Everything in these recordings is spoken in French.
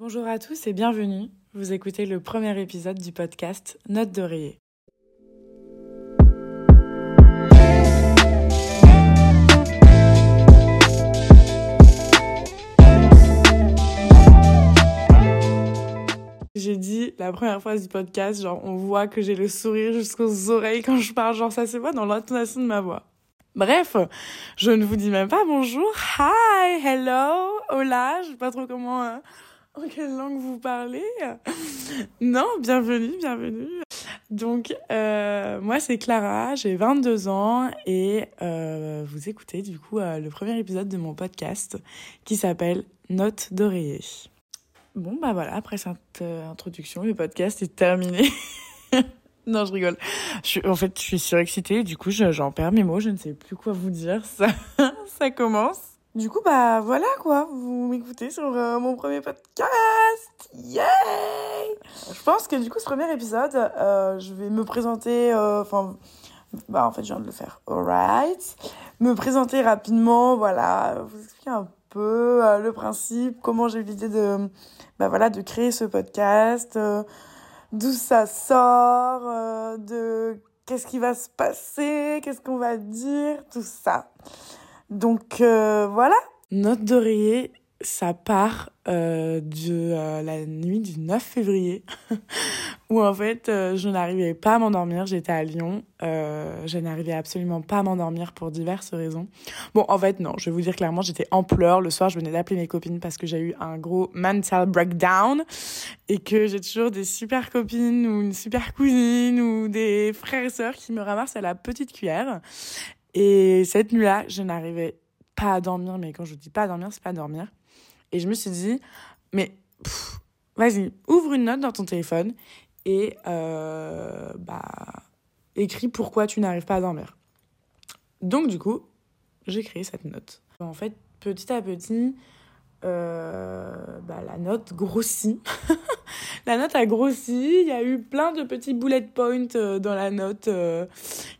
Bonjour à tous et bienvenue. Vous écoutez le premier épisode du podcast Note d'oreiller. J'ai dit la première phrase du podcast, genre on voit que j'ai le sourire jusqu'aux oreilles quand je parle, genre ça se voit dans l'intonation de ma voix. Bref, je ne vous dis même pas bonjour, hi, hello, hola, je sais pas trop comment, en quelle langue vous parlez? Non, bienvenue, bienvenue. Donc, euh, moi c'est Clara, j'ai 22 ans et euh, vous écoutez du coup euh, le premier épisode de mon podcast qui s'appelle Note d'oreiller. Bon, bah voilà, après cette introduction, le podcast est terminé. non, je rigole. En fait, je suis surexcitée, du coup, je- j'en perds mes mots, je ne sais plus quoi vous dire. Ça, ça commence. Du coup, bah voilà quoi, vous m'écoutez sur euh, mon premier podcast. Yay Je pense que du coup, ce premier épisode, euh, je vais me présenter, euh, enfin, bah en fait, je viens de le faire. Alright. Me présenter rapidement, voilà, vous expliquer un peu le principe, comment j'ai eu l'idée de, bah voilà, de créer ce podcast, d'où ça sort, de qu'est-ce qui va se passer, qu'est-ce qu'on va dire, tout ça. Donc euh, voilà. Note d'oreiller, ça part euh, de euh, la nuit du 9 février, où en fait je n'arrivais pas à m'endormir. J'étais à Lyon, je n'arrivais absolument pas à m'endormir pour diverses raisons. Bon, en fait non, je vais vous dire clairement, j'étais en pleurs. Le soir, je venais d'appeler mes copines parce que j'ai eu un gros mental breakdown et que j'ai toujours des super copines ou une super cousine ou des frères et sœurs qui me ramassent à la petite cuillère. Et cette nuit-là, je n'arrivais pas à dormir, mais quand je dis pas à dormir, c'est pas à dormir. Et je me suis dit, mais vas-y, ouvre une note dans ton téléphone et euh, bah, écris pourquoi tu n'arrives pas à dormir. Donc du coup, j'ai créé cette note. En fait, petit à petit, euh, bah, la note grossit. la note a grossi. Il y a eu plein de petits bullet points euh, dans la note euh,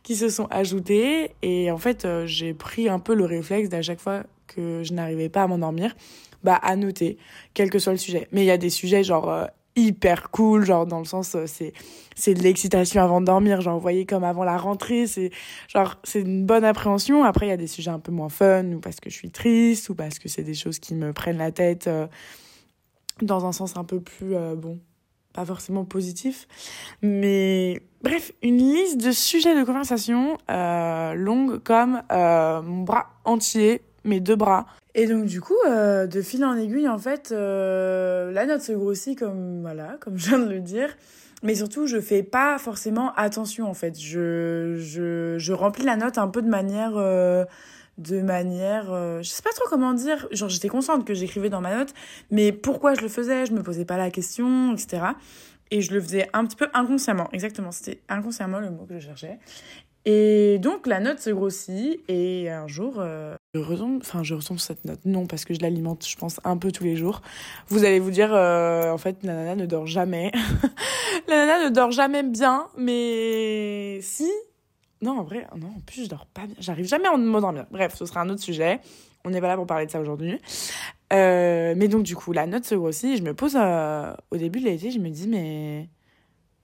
qui se sont ajoutés. Et en fait, j'ai pris un peu le réflexe d'à chaque fois que je n'arrivais pas à m'endormir, bah, à noter, quel que soit le sujet. Mais il y a des sujets genre hyper cool, genre dans le sens, euh, c'est, c'est de l'excitation avant de dormir, genre, vous voyez, comme avant la rentrée, c'est genre, c'est une bonne appréhension. Après, il y a des sujets un peu moins fun, ou parce que je suis triste, ou parce que c'est des choses qui me prennent la tête euh, dans un sens un peu plus, euh, bon, pas forcément positif. Mais bref, une liste de sujets de conversation longue comme mon bras entier, mes deux bras. Et donc du coup, euh, de fil en aiguille, en fait, euh, la note se grossit comme voilà, comme je viens de le dire. Mais surtout, je fais pas forcément attention en fait. Je, je, je remplis la note un peu de manière, euh, de manière, euh, je sais pas trop comment dire. Genre, j'étais consciente que j'écrivais dans ma note, mais pourquoi je le faisais, je me posais pas la question, etc. Et je le faisais un petit peu inconsciemment. Exactement, c'était inconsciemment le mot que je cherchais. Et donc la note se grossit et un jour, euh, je retombe, enfin je cette note. Non, parce que je l'alimente, je pense, un peu tous les jours. Vous allez vous dire, euh, en fait, la nana ne dort jamais. la nana ne dort jamais bien, mais si. Non, en vrai, non, en plus je dors pas bien. J'arrive jamais à m'endormir. Bref, ce sera un autre sujet. On n'est pas là pour parler de ça aujourd'hui. Euh, mais donc du coup, la note se grossit. Et je me pose au début de l'été, je me dis mais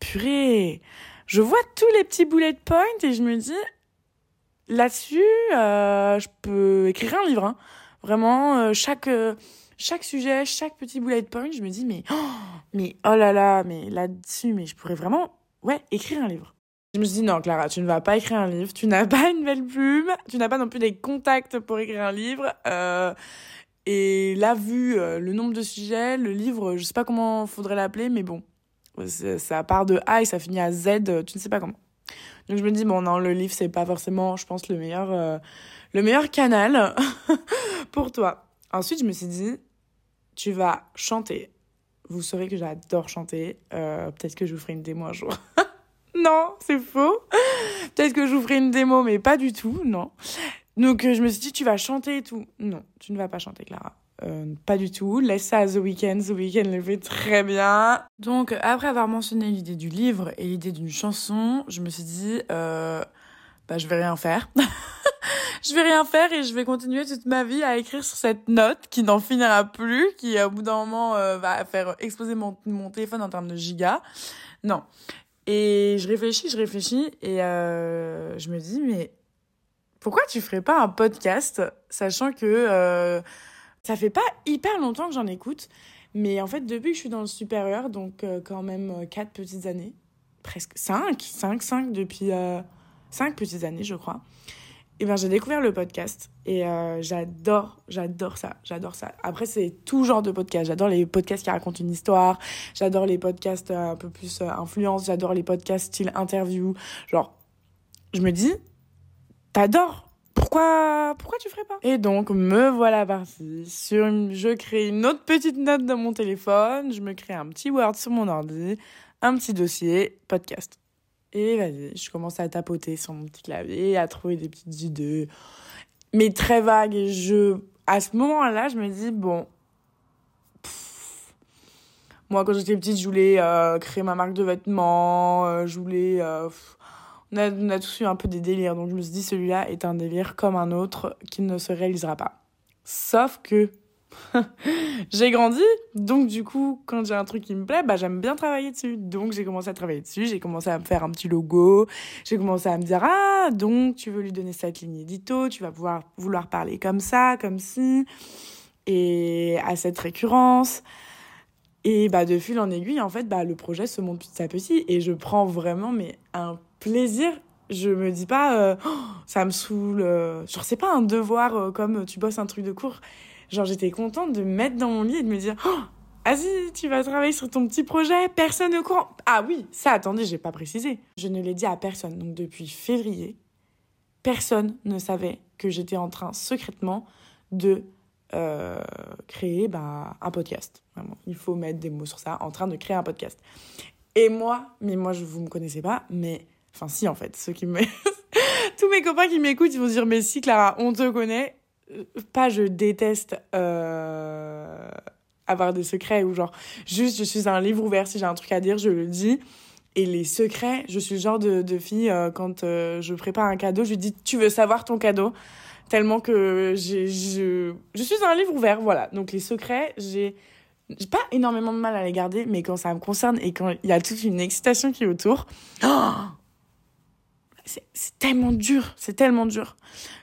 purée, je vois tous les petits bullet points et je me dis là-dessus, euh, je peux écrire un livre. hein. Vraiment, euh, chaque euh, chaque sujet, chaque petit bullet point, je me dis mais oh, mais oh là là, mais là-dessus, mais je pourrais vraiment ouais écrire un livre. Je me suis dit non Clara, tu ne vas pas écrire un livre, tu n'as pas une belle plume, tu n'as pas non plus des contacts pour écrire un livre. Et là, vu le nombre de sujets, le livre, je sais pas comment faudrait l'appeler, mais bon, ça part de A et ça finit à Z, euh, tu ne sais pas comment. Donc je me dis bon non, le livre c'est pas forcément, je pense le meilleur, euh, le meilleur canal pour toi. Ensuite, je me suis dit, tu vas chanter. Vous saurez que j'adore chanter. Euh, Peut-être que je vous ferai une démo un jour. non, c'est faux. Peut-être que je vous ferai une démo, mais pas du tout, non. Donc je me suis dit, tu vas chanter et tout. Non, tu ne vas pas chanter, Clara. Euh, pas du tout. Laisse ça à The Weeknd. The Weeknd le fait très bien. Donc, après avoir mentionné l'idée du livre et l'idée d'une chanson, je me suis dit, euh, bah, je vais rien faire. je vais rien faire et je vais continuer toute ma vie à écrire sur cette note qui n'en finira plus, qui au bout d'un moment euh, va faire exploser mon, mon téléphone en termes de gigas. Non. Et je réfléchis, je réfléchis et euh, je me dis mais pourquoi tu ferais pas un podcast sachant que ça fait pas hyper longtemps que j'en écoute, mais en fait depuis que je suis dans le supérieur, donc euh, quand même quatre petites années, presque cinq, cinq, cinq depuis cinq petites années je crois et ben j'ai découvert le podcast et euh, j'adore j'adore ça j'adore ça. Après c'est tout genre de podcast. J'adore les podcasts qui racontent une histoire. J'adore les podcasts euh, un peu plus euh, influence. J'adore les podcasts style interview. Genre je me dis t'adores pourquoi pourquoi tu ferais pas? Et donc me voilà partie sur je crée une autre petite note dans mon téléphone je me crée un petit Word sur mon ordi un petit dossier podcast et vas-y, je commence à tapoter sur mon petit clavier, à trouver des petites idées, mais très vagues. Et je, à ce moment-là, je me dis, bon, moi, quand j'étais petite, je voulais euh, créer ma marque de vêtements, euh, je voulais... Euh, on, a, tous eu un peu des délires, donc je me suis dit, celui-là est un délire comme un autre qui ne se réalisera pas. Sauf que j'ai grandi, donc du coup, quand j'ai un truc qui me plaît, bah j'aime bien travailler dessus. Donc j'ai commencé à travailler dessus, j'ai commencé à me faire un petit logo, j'ai commencé à me dire ah donc tu veux lui donner cette ligne édito, tu vas pouvoir vouloir parler comme ça, comme ci, et à cette récurrence. Et bah de fil en aiguille, en fait, bah le projet se monte petit à petit et je prends vraiment mais un plaisir je me dis pas euh, oh, ça me saoule euh, genre c'est pas un devoir euh, comme tu bosses un truc de cours Genre, j'étais contente de me mettre dans mon lit et de me dire, oh, vas-y, tu vas travailler sur ton petit projet, personne au courant. Ah oui, ça, attendez, j'ai pas précisé. Je ne l'ai dit à personne. Donc, depuis février, personne ne savait que j'étais en train secrètement de créer bah, un podcast. Vraiment, il faut mettre des mots sur ça, en train de créer un podcast. Et moi, mais moi, je vous me connaissez pas, mais enfin si en fait, ceux qui tous mes copains qui m'écoutent, ils vont se dire mais si Clara, on te connaît, pas je déteste euh, avoir des secrets ou genre juste je suis un livre ouvert si j'ai un truc à dire je le dis. Et les secrets je suis le genre de, de fille euh, quand euh, je prépare un cadeau je lui dis tu veux savoir ton cadeau? Tellement que je je suis un livre ouvert voilà. Donc les secrets j'ai j'ai pas énormément de mal à les garder mais quand ça me concerne et quand il y a toute une excitation qui est autour oh c'est tellement dur, c'est tellement dur.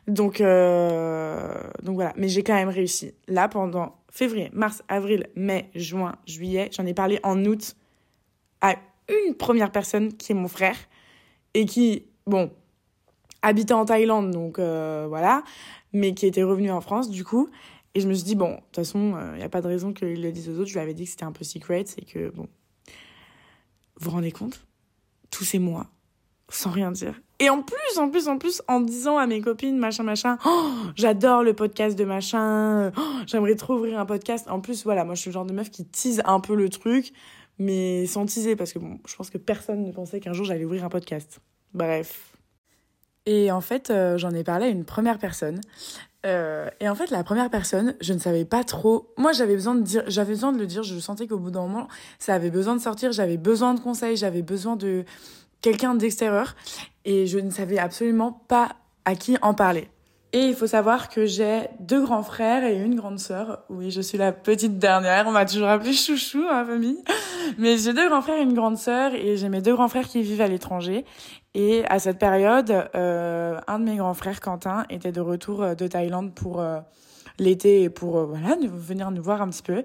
Donc, euh, donc voilà, mais j'ai quand même réussi. Là, pendant février, mars, avril, mai, juin, juillet, j'en ai parlé en août à une première personne qui est mon frère et qui, bon, habitait en Thaïlande, donc euh, voilà, mais qui était revenu en France du coup. Et je me suis dit, bon, de toute façon, il euh, n'y a pas de raison qu'il le dise aux autres. Je lui avais dit que c'était un peu secret, c'est que, bon, vous vous rendez compte? Tous ces mois, sans rien dire. Et en plus, en plus, en plus, en disant à mes copines, machin, machin, oh, j'adore le podcast de machin, oh, j'aimerais trop ouvrir un podcast. En plus, voilà, moi je suis le genre de meuf qui tease un peu le truc, mais sans teaser, parce que bon, je pense que personne ne pensait qu'un jour j'allais ouvrir un podcast. Bref. Et en fait, euh, j'en ai parlé à une première personne. Euh, et en fait, la première personne, je ne savais pas trop. Moi, j'avais besoin de dire, j'avais besoin de le dire. Je sentais qu'au bout d'un moment, ça avait besoin de sortir. J'avais besoin de conseils. J'avais besoin de quelqu'un d'extérieur et je ne savais absolument pas à qui en parler. Et il faut savoir que j'ai deux grands frères et une grande sœur. Oui, je suis la petite dernière. On m'a toujours appelé chouchou dans ma famille. Mais j'ai deux grands frères et une grande sœur et j'ai mes deux grands frères qui vivent à l'étranger. Et à cette période, euh, un de mes grands frères, Quentin, était de retour euh, de Thaïlande pour euh, l'été et pour voilà venir nous voir un petit peu.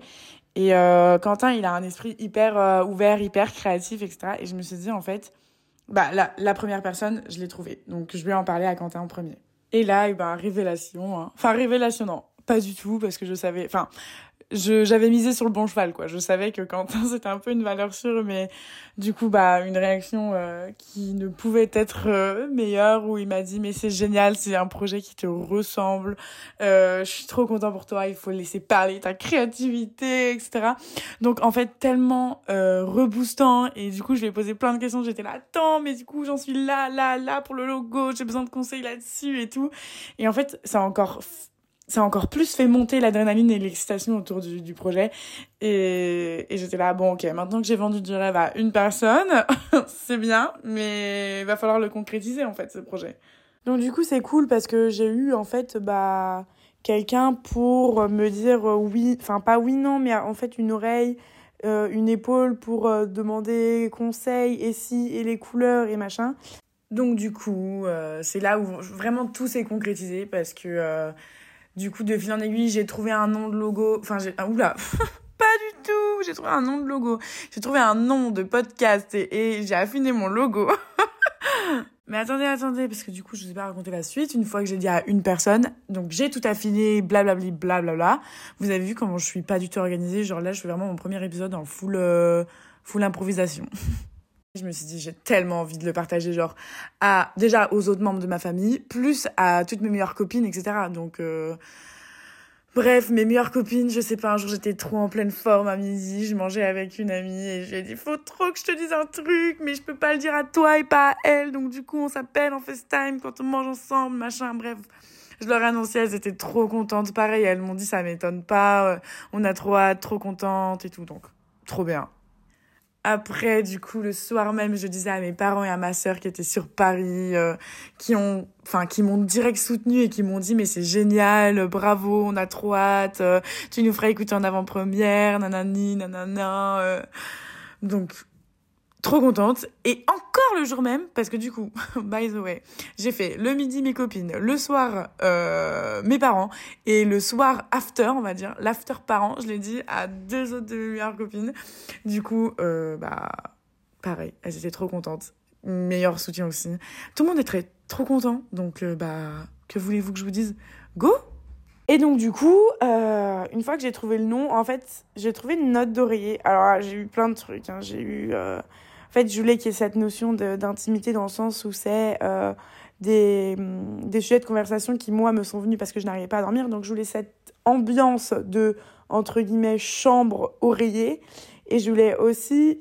Et Quentin, il a un esprit hyper ouvert, hyper créatif, etc. Et je me suis dit en fait, bah, la, la première personne, je l'ai trouvée. Donc, je vais en parler à Quentin en premier. Et là, eh ben, révélation. Hein. Enfin, révélation, non. Pas du tout, parce que je savais... Enfin, j'avais misé sur le bon cheval quoi. Je savais que Quentin c'était un peu une valeur sûre mais du coup bah une réaction euh, qui ne pouvait être euh, meilleure où il m'a dit mais c'est génial c'est un projet qui te ressemble. Euh, je suis trop content pour toi il faut laisser parler ta créativité etc donc en fait tellement euh, reboostant et du coup je lui ai posé plein de questions j'étais là attends mais du coup j'en suis là là là pour le logo j'ai besoin de conseils là-dessus et tout. Et en fait ça a encore ça a encore plus fait monter l'adrénaline et l'excitation autour du, du projet. Et, et j'étais là, bon, ok, maintenant que j'ai vendu du rêve à une personne, c'est bien, mais il va falloir le concrétiser, en fait, ce projet. Donc du coup, c'est cool parce que j'ai eu en fait bah quelqu'un pour me dire oui, enfin pas oui non, mais en fait une oreille, euh, une épaule pour euh, demander conseil et si et les couleurs et machin. Donc du coup, euh, c'est là où vraiment tout s'est concrétisé parce que du coup de fil en aiguille, j'ai trouvé un nom de logo, enfin j'ai ah, oula pas du tout. J'ai trouvé un nom de logo. J'ai trouvé un nom de podcast et, j'ai affiné mon logo. Mais attendez, attendez, parce que du coup, je ne vous ai pas raconté la suite. Une fois que j'ai dit à une personne, donc j'ai tout affiné, blablabli, blablabla. Vous avez vu comment je suis pas du tout organisée. Genre là, je fais vraiment mon premier épisode en full, euh, full improvisation. je me suis dit, j'ai tellement envie de le partager, genre, à, déjà aux autres membres de ma famille, plus à toutes mes meilleures copines, etc. Donc, euh, Bref, mes meilleures copines, je sais pas, un jour j'étais trop en pleine forme à midi, je mangeais avec une amie et j'ai dit faut trop que je te dise un truc, mais je peux pas le dire à toi et pas à elle, donc du coup on s'appelle en FaceTime quand on mange ensemble, machin, bref. Je leur ai annoncé, elles étaient trop contentes, pareil, elles m'ont dit ça m'étonne pas, euh, on a trop hâte, trop contentes et tout, donc trop bien. Après, du coup, le soir même, je disais à mes parents et à ma sœur qui étaient sur Paris, euh, qui ont, enfin, qui m'ont direct soutenu et qui m'ont dit, mais c'est génial, bravo, on a trop hâte, euh, tu nous feras écouter en avant-première, nanani, nanana. Euh. Donc, trop contente. Et le jour même, parce que du coup, by the way, j'ai fait le midi mes copines, le soir euh, mes parents, et le soir after, on va dire, l'after parents, je l'ai dit à deux autres de mes meilleures copines. Du coup, euh, bah, pareil, elles étaient trop contentes. Meilleur soutien aussi. Tout le monde est très, trop content. Donc, euh, bah, que voulez-vous que je vous dise? Go et donc du coup, une fois que j'ai trouvé le nom, en fait, j'ai trouvé une note d'oreiller. Alors j'ai eu plein de trucs. Hein. J'ai eu en fait, je voulais qu'il y ait cette notion d'intimité dans le sens où c'est euh, des, mm, des sujets de conversation qui, moi, me sont venus parce que je n'arrivais pas à dormir. Donc, je voulais cette ambiance de, entre guillemets, chambre oreiller. Et je voulais aussi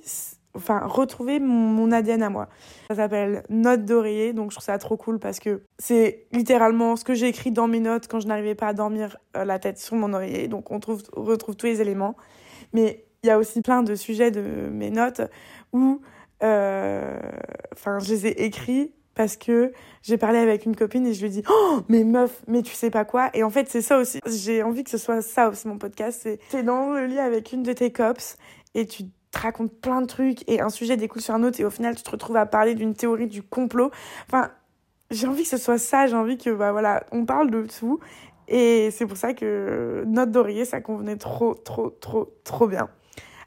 enfin, retrouver mon, ADN à moi. Ça s'appelle Note d'oreiller, donc je trouve ça trop cool parce que c'est littéralement ce que j'ai écrit dans mes notes quand je n'arrivais pas à dormir euh, la tête sur mon oreiller. Donc on trouve, on retrouve tous les éléments. Mais il y a aussi plein de sujets de mes notes où enfin, je les ai écrits parce que j'ai parlé avec une copine et je lui ai dit oh mais meuf mais tu sais pas quoi. Et en fait c'est ça aussi. J'ai envie que ce soit ça aussi mon podcast. C'est t'es dans le lit avec une de tes cops et tu te racontes plein de trucs et un sujet découle sur un autre et au final tu te retrouves à parler d'une théorie du complot. Enfin j'ai envie que ce soit ça. J'ai envie que bah voilà on parle de tout. Et c'est pour ça que note d'oreiller ça convenait trop trop trop trop bien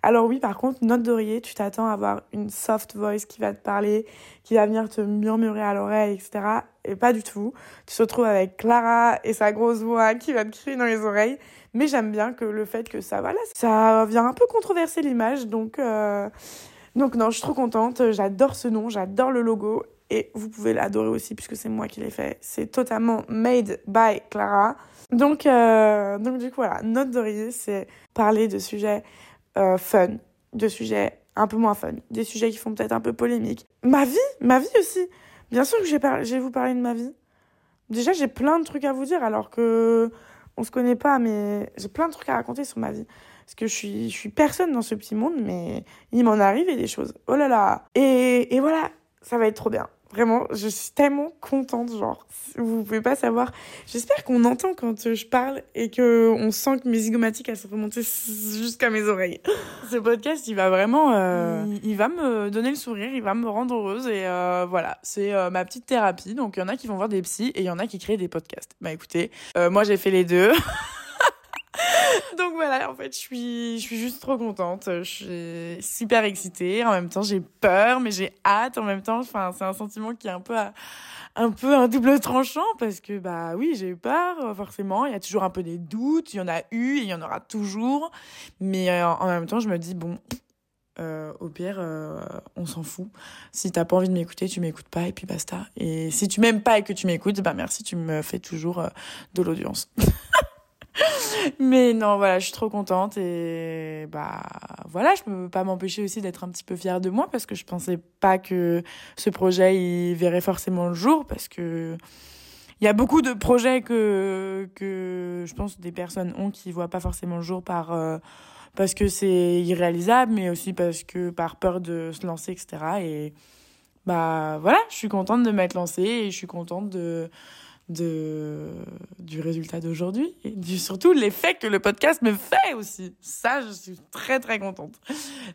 alors oui, par contre, note d'oreiller, tu t'attends à avoir une soft voice qui va te parler, qui va venir te murmurer à l'oreille, etc. Et pas du tout. Tu te retrouves avec Clara et sa grosse voix qui va te crier dans les oreilles. Mais j'aime bien que le fait que ça, voilà, ça vient un peu controverser l'image. Donc, euh, donc non, je suis trop contente. J'adore ce nom, j'adore le logo. Et vous pouvez l'adorer aussi puisque c'est moi qui l'ai fait. C'est totalement made by Clara. Donc, euh, donc du coup, voilà, note d'oreiller, c'est parler de sujets euh, fun, de sujets un peu moins fun, des sujets qui font peut-être un peu polémique. Ma vie, ma vie aussi. Bien sûr que j'ai par... vous parler de ma vie. Déjà, j'ai plein de trucs à vous dire alors que on se connaît pas, mais j'ai plein de trucs à raconter sur ma vie. Parce que je suis, je suis personne dans ce petit monde, mais il m'en arrive des choses. Oh là là. Et, et voilà, ça va être trop bien. Vraiment, je suis tellement contente, genre, vous pouvez pas savoir. J'espère qu'on entend quand je parle et que on sent que mes zygomatiques, elles sont remontées jusqu'à mes oreilles. Ce podcast, il va vraiment, euh, il, va me donner le sourire, il va me rendre heureuse et euh, voilà, c'est euh, ma petite thérapie. Donc, il y en a qui vont voir des psys et il y en a qui créent des podcasts. Bah écoutez, moi j'ai fait les deux. Donc voilà, en fait, je suis, je suis juste trop contente. Je suis super excitée. En même temps, j'ai peur, mais j'ai hâte. En même temps, enfin, c'est un sentiment qui est un peu, un peu un double tranchant parce que, bah oui, j'ai eu peur, forcément. Il y a toujours un peu des doutes. Il y en a eu et il y en aura toujours. Mais euh, en même temps, je me dis, bon, euh, au pire, euh, on s'en fout. Si t'as pas envie de m'écouter, tu m'écoutes pas et puis basta. Et si tu m'aimes pas et que tu m'écoutes, bah merci, tu me fais toujours de l'audience. Mais non, voilà, je suis trop contente et bah voilà, je peux pas m'empêcher aussi d'être un petit peu fière de moi parce que je pensais pas que ce projet il verrait forcément le jour parce que il y a beaucoup de projets que que je pense des personnes ont qui voient pas forcément le jour par euh, parce que c'est irréalisable mais aussi parce que par peur de se lancer etc et bah voilà, je suis contente de m'être lancée et je suis contente de, de du résultat d'aujourd'hui et du, surtout l'effet que le podcast me fait aussi. Ça, je suis très très contente.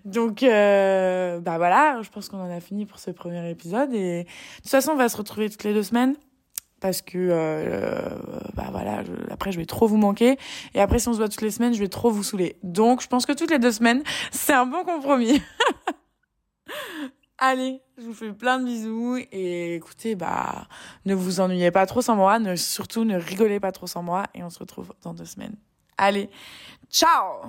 Donc euh, bah voilà, je pense qu'on en a fini pour ce premier épisode et de toute façon, on va se retrouver toutes les deux semaines parce que euh, bah voilà, après je vais trop vous manquer et après si on se voit toutes les semaines, je vais trop vous saouler. Donc je pense que toutes les deux semaines, c'est un bon compromis. Allez, je vous fais plein de bisous et écoutez, bah, ne vous ennuyez pas trop sans moi, surtout ne rigolez pas trop sans moi et on se retrouve dans deux semaines. Allez, ciao